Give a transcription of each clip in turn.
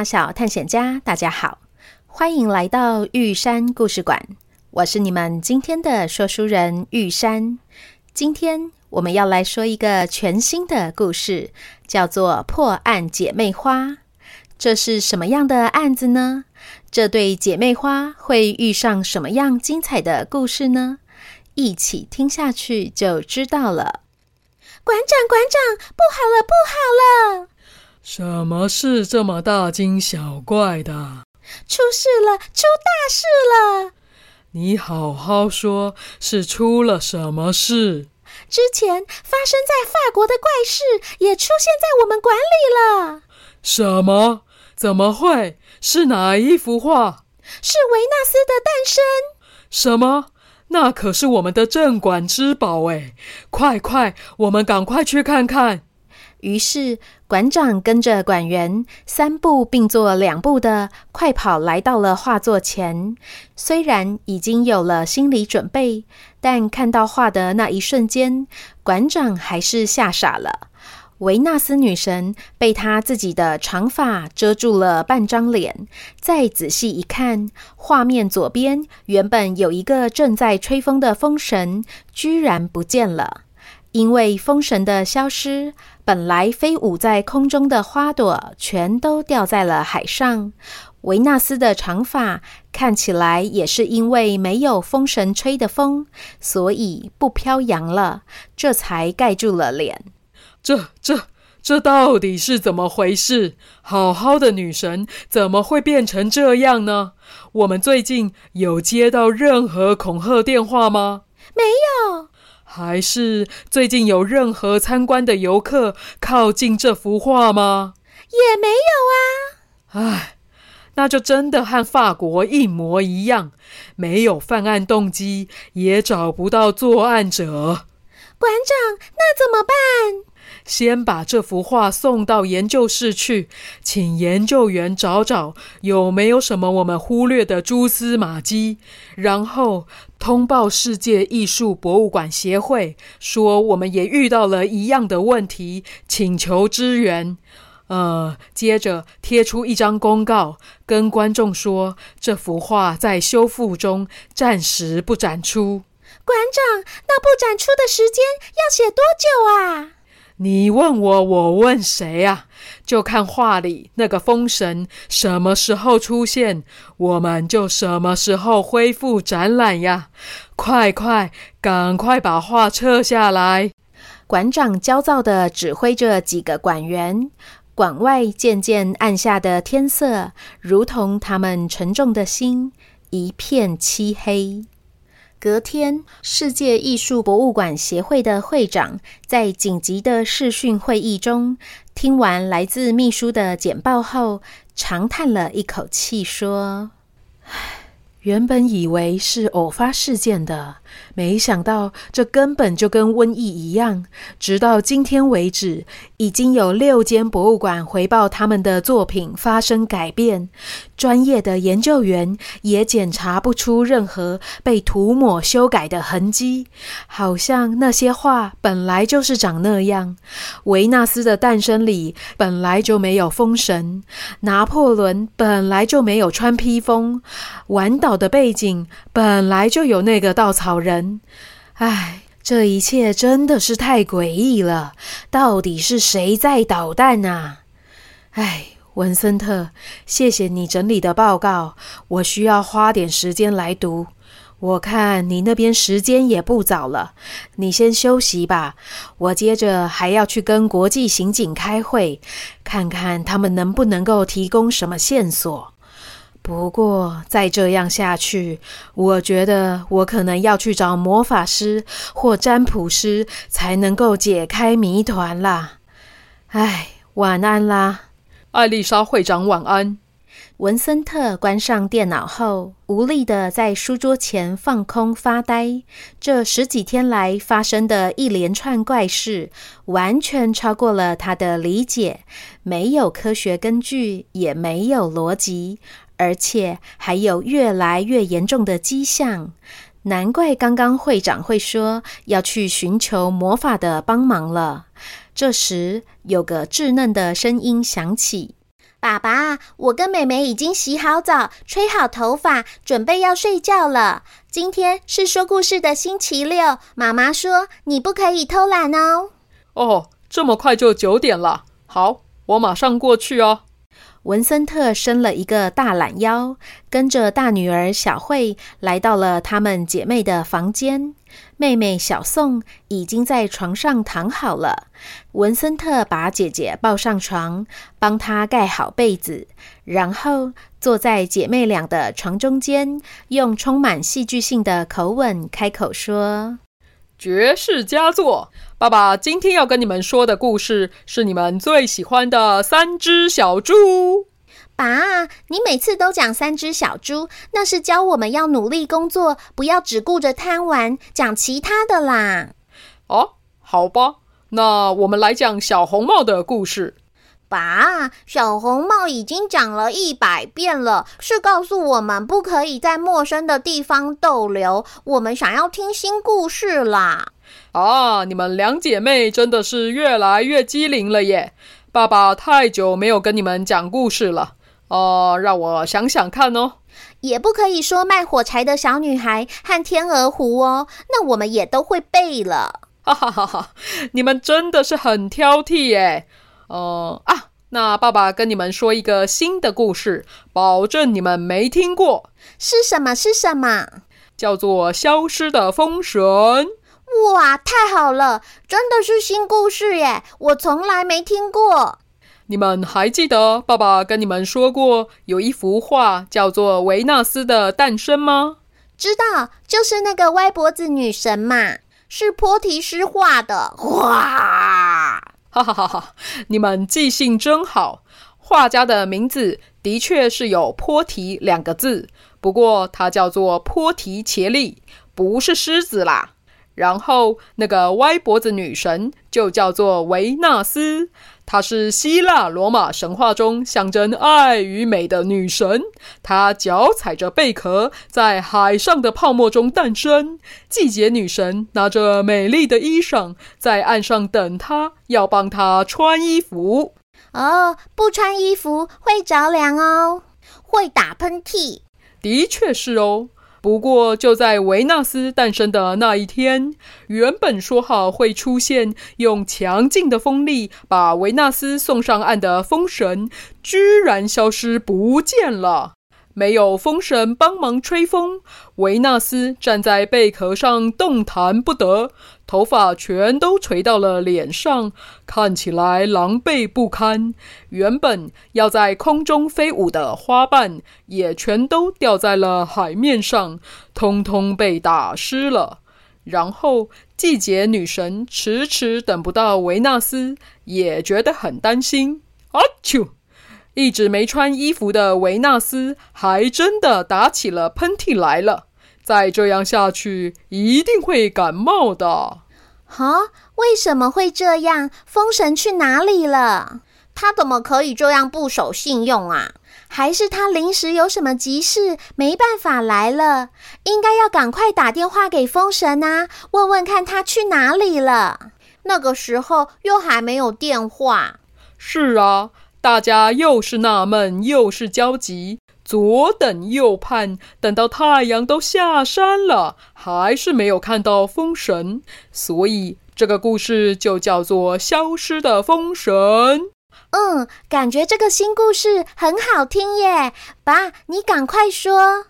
大小探险家，大家好，欢迎来到玉山故事馆。我是你们今天的说书人玉山。今天我们要来说一个全新的故事，叫做《破案姐妹花》。这是什么样的案子呢？这对姐妹花会遇上什么样精彩的故事呢？一起听下去就知道了。馆长，馆长，不好了，不好了！什么事这么大惊小怪的？出事了，出大事了！你好好说，是出了什么事？之前发生在法国的怪事也出现在我们馆里了。什么？怎么会？是哪一幅画？是维纳斯的诞生。什么？那可是我们的镇馆之宝哎！快快，我们赶快去看看。于是，馆长跟着馆员三步并作两步的快跑来到了画作前。虽然已经有了心理准备，但看到画的那一瞬间，馆长还是吓傻了。维纳斯女神被她自己的长发遮住了半张脸。再仔细一看，画面左边原本有一个正在吹风的风神，居然不见了。因为风神的消失，本来飞舞在空中的花朵全都掉在了海上。维纳斯的长发看起来也是因为没有风神吹的风，所以不飘扬了，这才盖住了脸。这、这、这到底是怎么回事？好好的女神怎么会变成这样呢？我们最近有接到任何恐吓电话吗？没有。还是最近有任何参观的游客靠近这幅画吗？也没有啊。唉，那就真的和法国一模一样，没有犯案动机，也找不到作案者。馆长，那怎么办？先把这幅画送到研究室去，请研究员找找有没有什么我们忽略的蛛丝马迹，然后通报世界艺术博物馆协会，说我们也遇到了一样的问题，请求支援。呃，接着贴出一张公告，跟观众说这幅画在修复中，暂时不展出。馆长，那不展出的时间要写多久啊？你问我，我问谁啊？就看画里那个风神什么时候出现，我们就什么时候恢复展览呀！快快，赶快把画撤下来！馆长焦躁地指挥着几个馆员，馆外渐渐暗下的天色，如同他们沉重的心，一片漆黑。隔天，世界艺术博物馆协会的会长在紧急的视讯会议中，听完来自秘书的简报后，长叹了一口气，说：“，原本以为是偶发事件的，没想到这根本就跟瘟疫一样。直到今天为止，已经有六间博物馆回报他们的作品发生改变，专业的研究员也检查不出任何被涂抹修改的痕迹，好像那些画本来就是长那样。维纳斯的诞生里本来就没有风神，拿破仑本来就没有穿披风，玩岛好的背景本来就有那个稻草人，唉，这一切真的是太诡异了。到底是谁在捣蛋啊？唉，文森特，谢谢你整理的报告，我需要花点时间来读。我看你那边时间也不早了，你先休息吧。我接着还要去跟国际刑警开会，看看他们能不能够提供什么线索。不过再这样下去，我觉得我可能要去找魔法师或占卜师，才能够解开谜团啦。唉，晚安啦，艾丽莎会长，晚安。文森特关上电脑后，无力地在书桌前放空发呆。这十几天来发生的一连串怪事，完全超过了他的理解，没有科学根据，也没有逻辑。而且还有越来越严重的迹象，难怪刚刚会长会说要去寻求魔法的帮忙了。这时，有个稚嫩的声音响起：“爸爸，我跟妹妹已经洗好澡，吹好头发，准备要睡觉了。今天是说故事的星期六，妈妈说你不可以偷懒哦。”“哦，这么快就九点了，好，我马上过去哦。”文森特伸了一个大懒腰，跟着大女儿小慧来到了她们姐妹的房间。妹妹小宋已经在床上躺好了。文森特把姐姐抱上床，帮她盖好被子，然后坐在姐妹俩的床中间，用充满戏剧性的口吻开口说：“绝世佳作。”爸爸今天要跟你们说的故事是你们最喜欢的三只小猪。爸，你每次都讲三只小猪，那是教我们要努力工作，不要只顾着贪玩，讲其他的啦。哦，好吧，那我们来讲小红帽的故事。爸，小红帽已经讲了一百遍了，是告诉我们不可以在陌生的地方逗留。我们想要听新故事啦。啊，你们两姐妹真的是越来越机灵了耶！爸爸太久没有跟你们讲故事了，哦、呃，让我想想看哦。也不可以说卖火柴的小女孩和天鹅湖哦，那我们也都会背了。哈哈哈哈！你们真的是很挑剔耶。哦、呃、啊，那爸爸跟你们说一个新的故事，保证你们没听过。是什么？是什么？叫做《消失的风神》。哇，太好了！真的是新故事耶，我从来没听过。你们还记得爸爸跟你们说过有一幅画叫做《维纳斯的诞生》吗？知道，就是那个歪脖子女神嘛，是波提斯画的。哇，哈哈哈！你们记性真好。画家的名字的确是有“泼提”两个字，不过他叫做泼提切利，不是狮子啦。然后，那个歪脖子女神就叫做维纳斯，她是希腊罗马神话中象征爱与美的女神。她脚踩着贝壳，在海上的泡沫中诞生。季节女神拿着美丽的衣裳，在岸上等她，要帮她穿衣服。哦，不穿衣服会着凉哦，会打喷嚏。的确是哦。不过，就在维纳斯诞生的那一天，原本说好会出现用强劲的风力把维纳斯送上岸的风神，居然消失不见了。没有风神帮忙吹风，维纳斯站在贝壳上动弹不得，头发全都垂到了脸上，看起来狼狈不堪。原本要在空中飞舞的花瓣也全都掉在了海面上，通通被打湿了。然后季节女神迟迟等不到维纳斯，也觉得很担心。啊啾！一直没穿衣服的维纳斯还真的打起了喷嚏来了。再这样下去，一定会感冒的。哈？为什么会这样？风神去哪里了？他怎么可以这样不守信用啊？还是他临时有什么急事，没办法来了？应该要赶快打电话给风神啊，问问看他去哪里了。那个时候又还没有电话。是啊，大家又是纳闷又是焦急，左等右盼，等到太阳都下山了，还是没有看到风神，所以这个故事就叫做《消失的风神》。嗯，感觉这个新故事很好听耶，爸，你赶快说。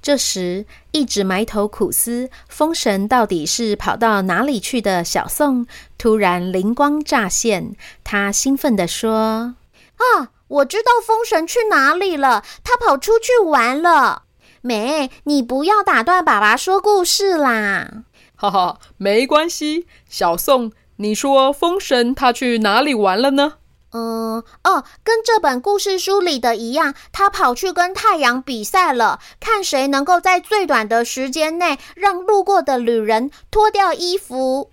这时，一直埋头苦思风神到底是跑到哪里去的小宋，突然灵光乍现，他兴奋地说：“啊，我知道风神去哪里了，他跑出去玩了。”美，你不要打断爸爸说故事啦。哈哈，没关系，小宋，你说风神他去哪里玩了呢？嗯哦，跟这本故事书里的一样，他跑去跟太阳比赛了，看谁能够在最短的时间内让路过的旅人脱掉衣服。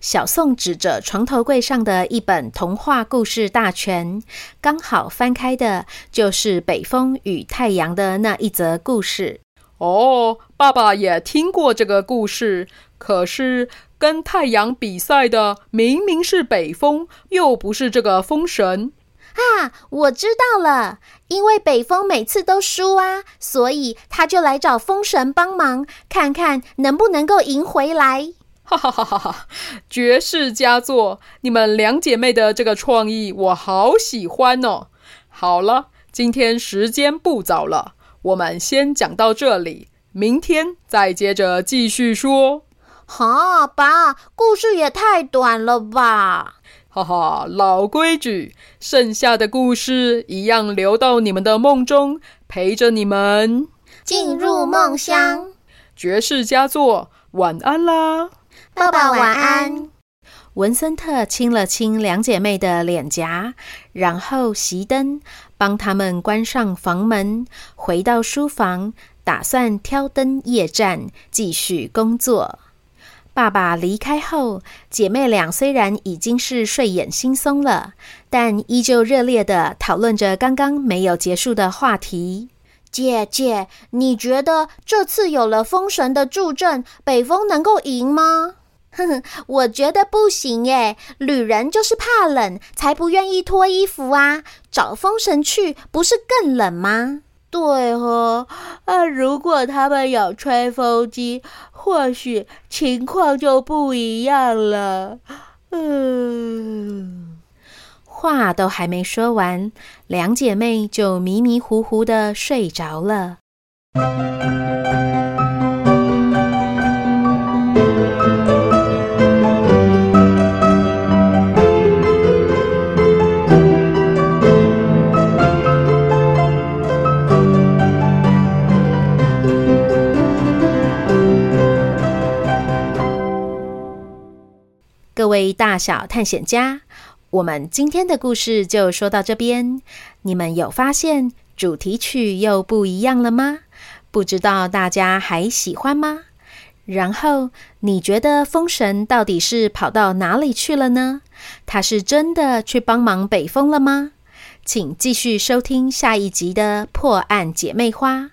小宋指着床头柜上的一本童话故事大全，刚好翻开的就是北风与太阳的那一则故事。哦，爸爸也听过这个故事，可是。跟太阳比赛的明明是北风，又不是这个风神啊！我知道了，因为北风每次都输啊，所以他就来找风神帮忙，看看能不能够赢回来。哈哈哈哈哈！绝世佳作，你们两姐妹的这个创意我好喜欢哦。好了，今天时间不早了，我们先讲到这里，明天再接着继续说。哈，爸，故事也太短了吧！哈哈，老规矩，剩下的故事一样留到你们的梦中，陪着你们进入梦乡。绝世佳作，晚安啦！爸爸晚安。文森特亲了亲两姐妹的脸颊，然后熄灯，帮她们关上房门，回到书房，打算挑灯夜战，继续工作。爸爸离开后，姐妹俩虽然已经是睡眼惺忪了，但依旧热烈地讨论着刚刚没有结束的话题。姐姐，你觉得这次有了风神的助阵，北风能够赢吗？哼哼，我觉得不行耶。旅人就是怕冷，才不愿意脱衣服啊。找风神去，不是更冷吗？对哦，啊，如果他们有吹风机，或许情况就不一样了。嗯，话都还没说完，两姐妹就迷迷糊糊的睡着了。位大小探险家，我们今天的故事就说到这边。你们有发现主题曲又不一样了吗？不知道大家还喜欢吗？然后你觉得风神到底是跑到哪里去了呢？他是真的去帮忙北风了吗？请继续收听下一集的破案姐妹花。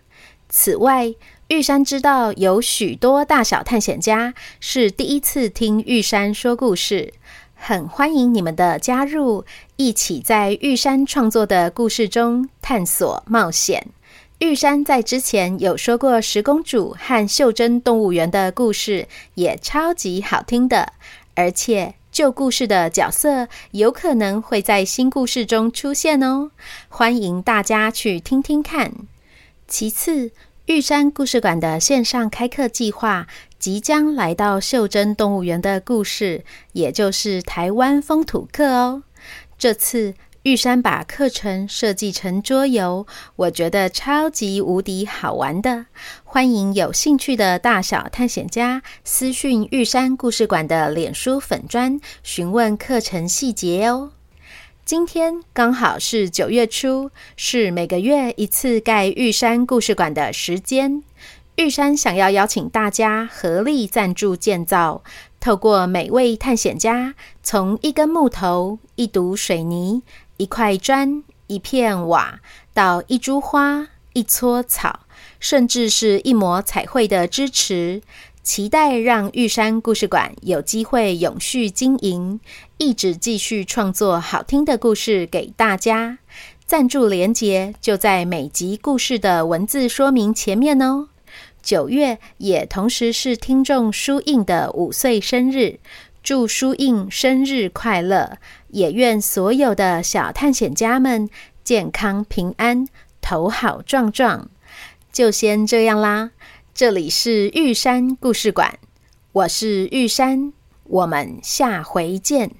此外，玉山知道有许多大小探险家是第一次听玉山说故事，很欢迎你们的加入，一起在玉山创作的故事中探索冒险。玉山在之前有说过十公主和袖珍动物园的故事，也超级好听的，而且旧故事的角色有可能会在新故事中出现哦，欢迎大家去听听看。其次，玉山故事馆的线上开课计划即将来到袖珍动物园的故事，也就是台湾风土课哦。这次玉山把课程设计成桌游，我觉得超级无敌好玩的。欢迎有兴趣的大小探险家私讯玉山故事馆的脸书粉砖，询问课程细节哦。今天刚好是九月初，是每个月一次盖玉山故事馆的时间。玉山想要邀请大家合力赞助建造，透过每位探险家从一根木头、一堵水泥、一块砖、一片瓦，到一株花、一撮草，甚至是一抹彩绘的支持。期待让玉山故事馆有机会永续经营，一直继续创作好听的故事给大家。赞助连结就在每集故事的文字说明前面哦。九月也同时是听众书印的五岁生日，祝书印生日快乐！也愿所有的小探险家们健康平安，头好壮壮。就先这样啦。这里是玉山故事馆，我是玉山，我们下回见。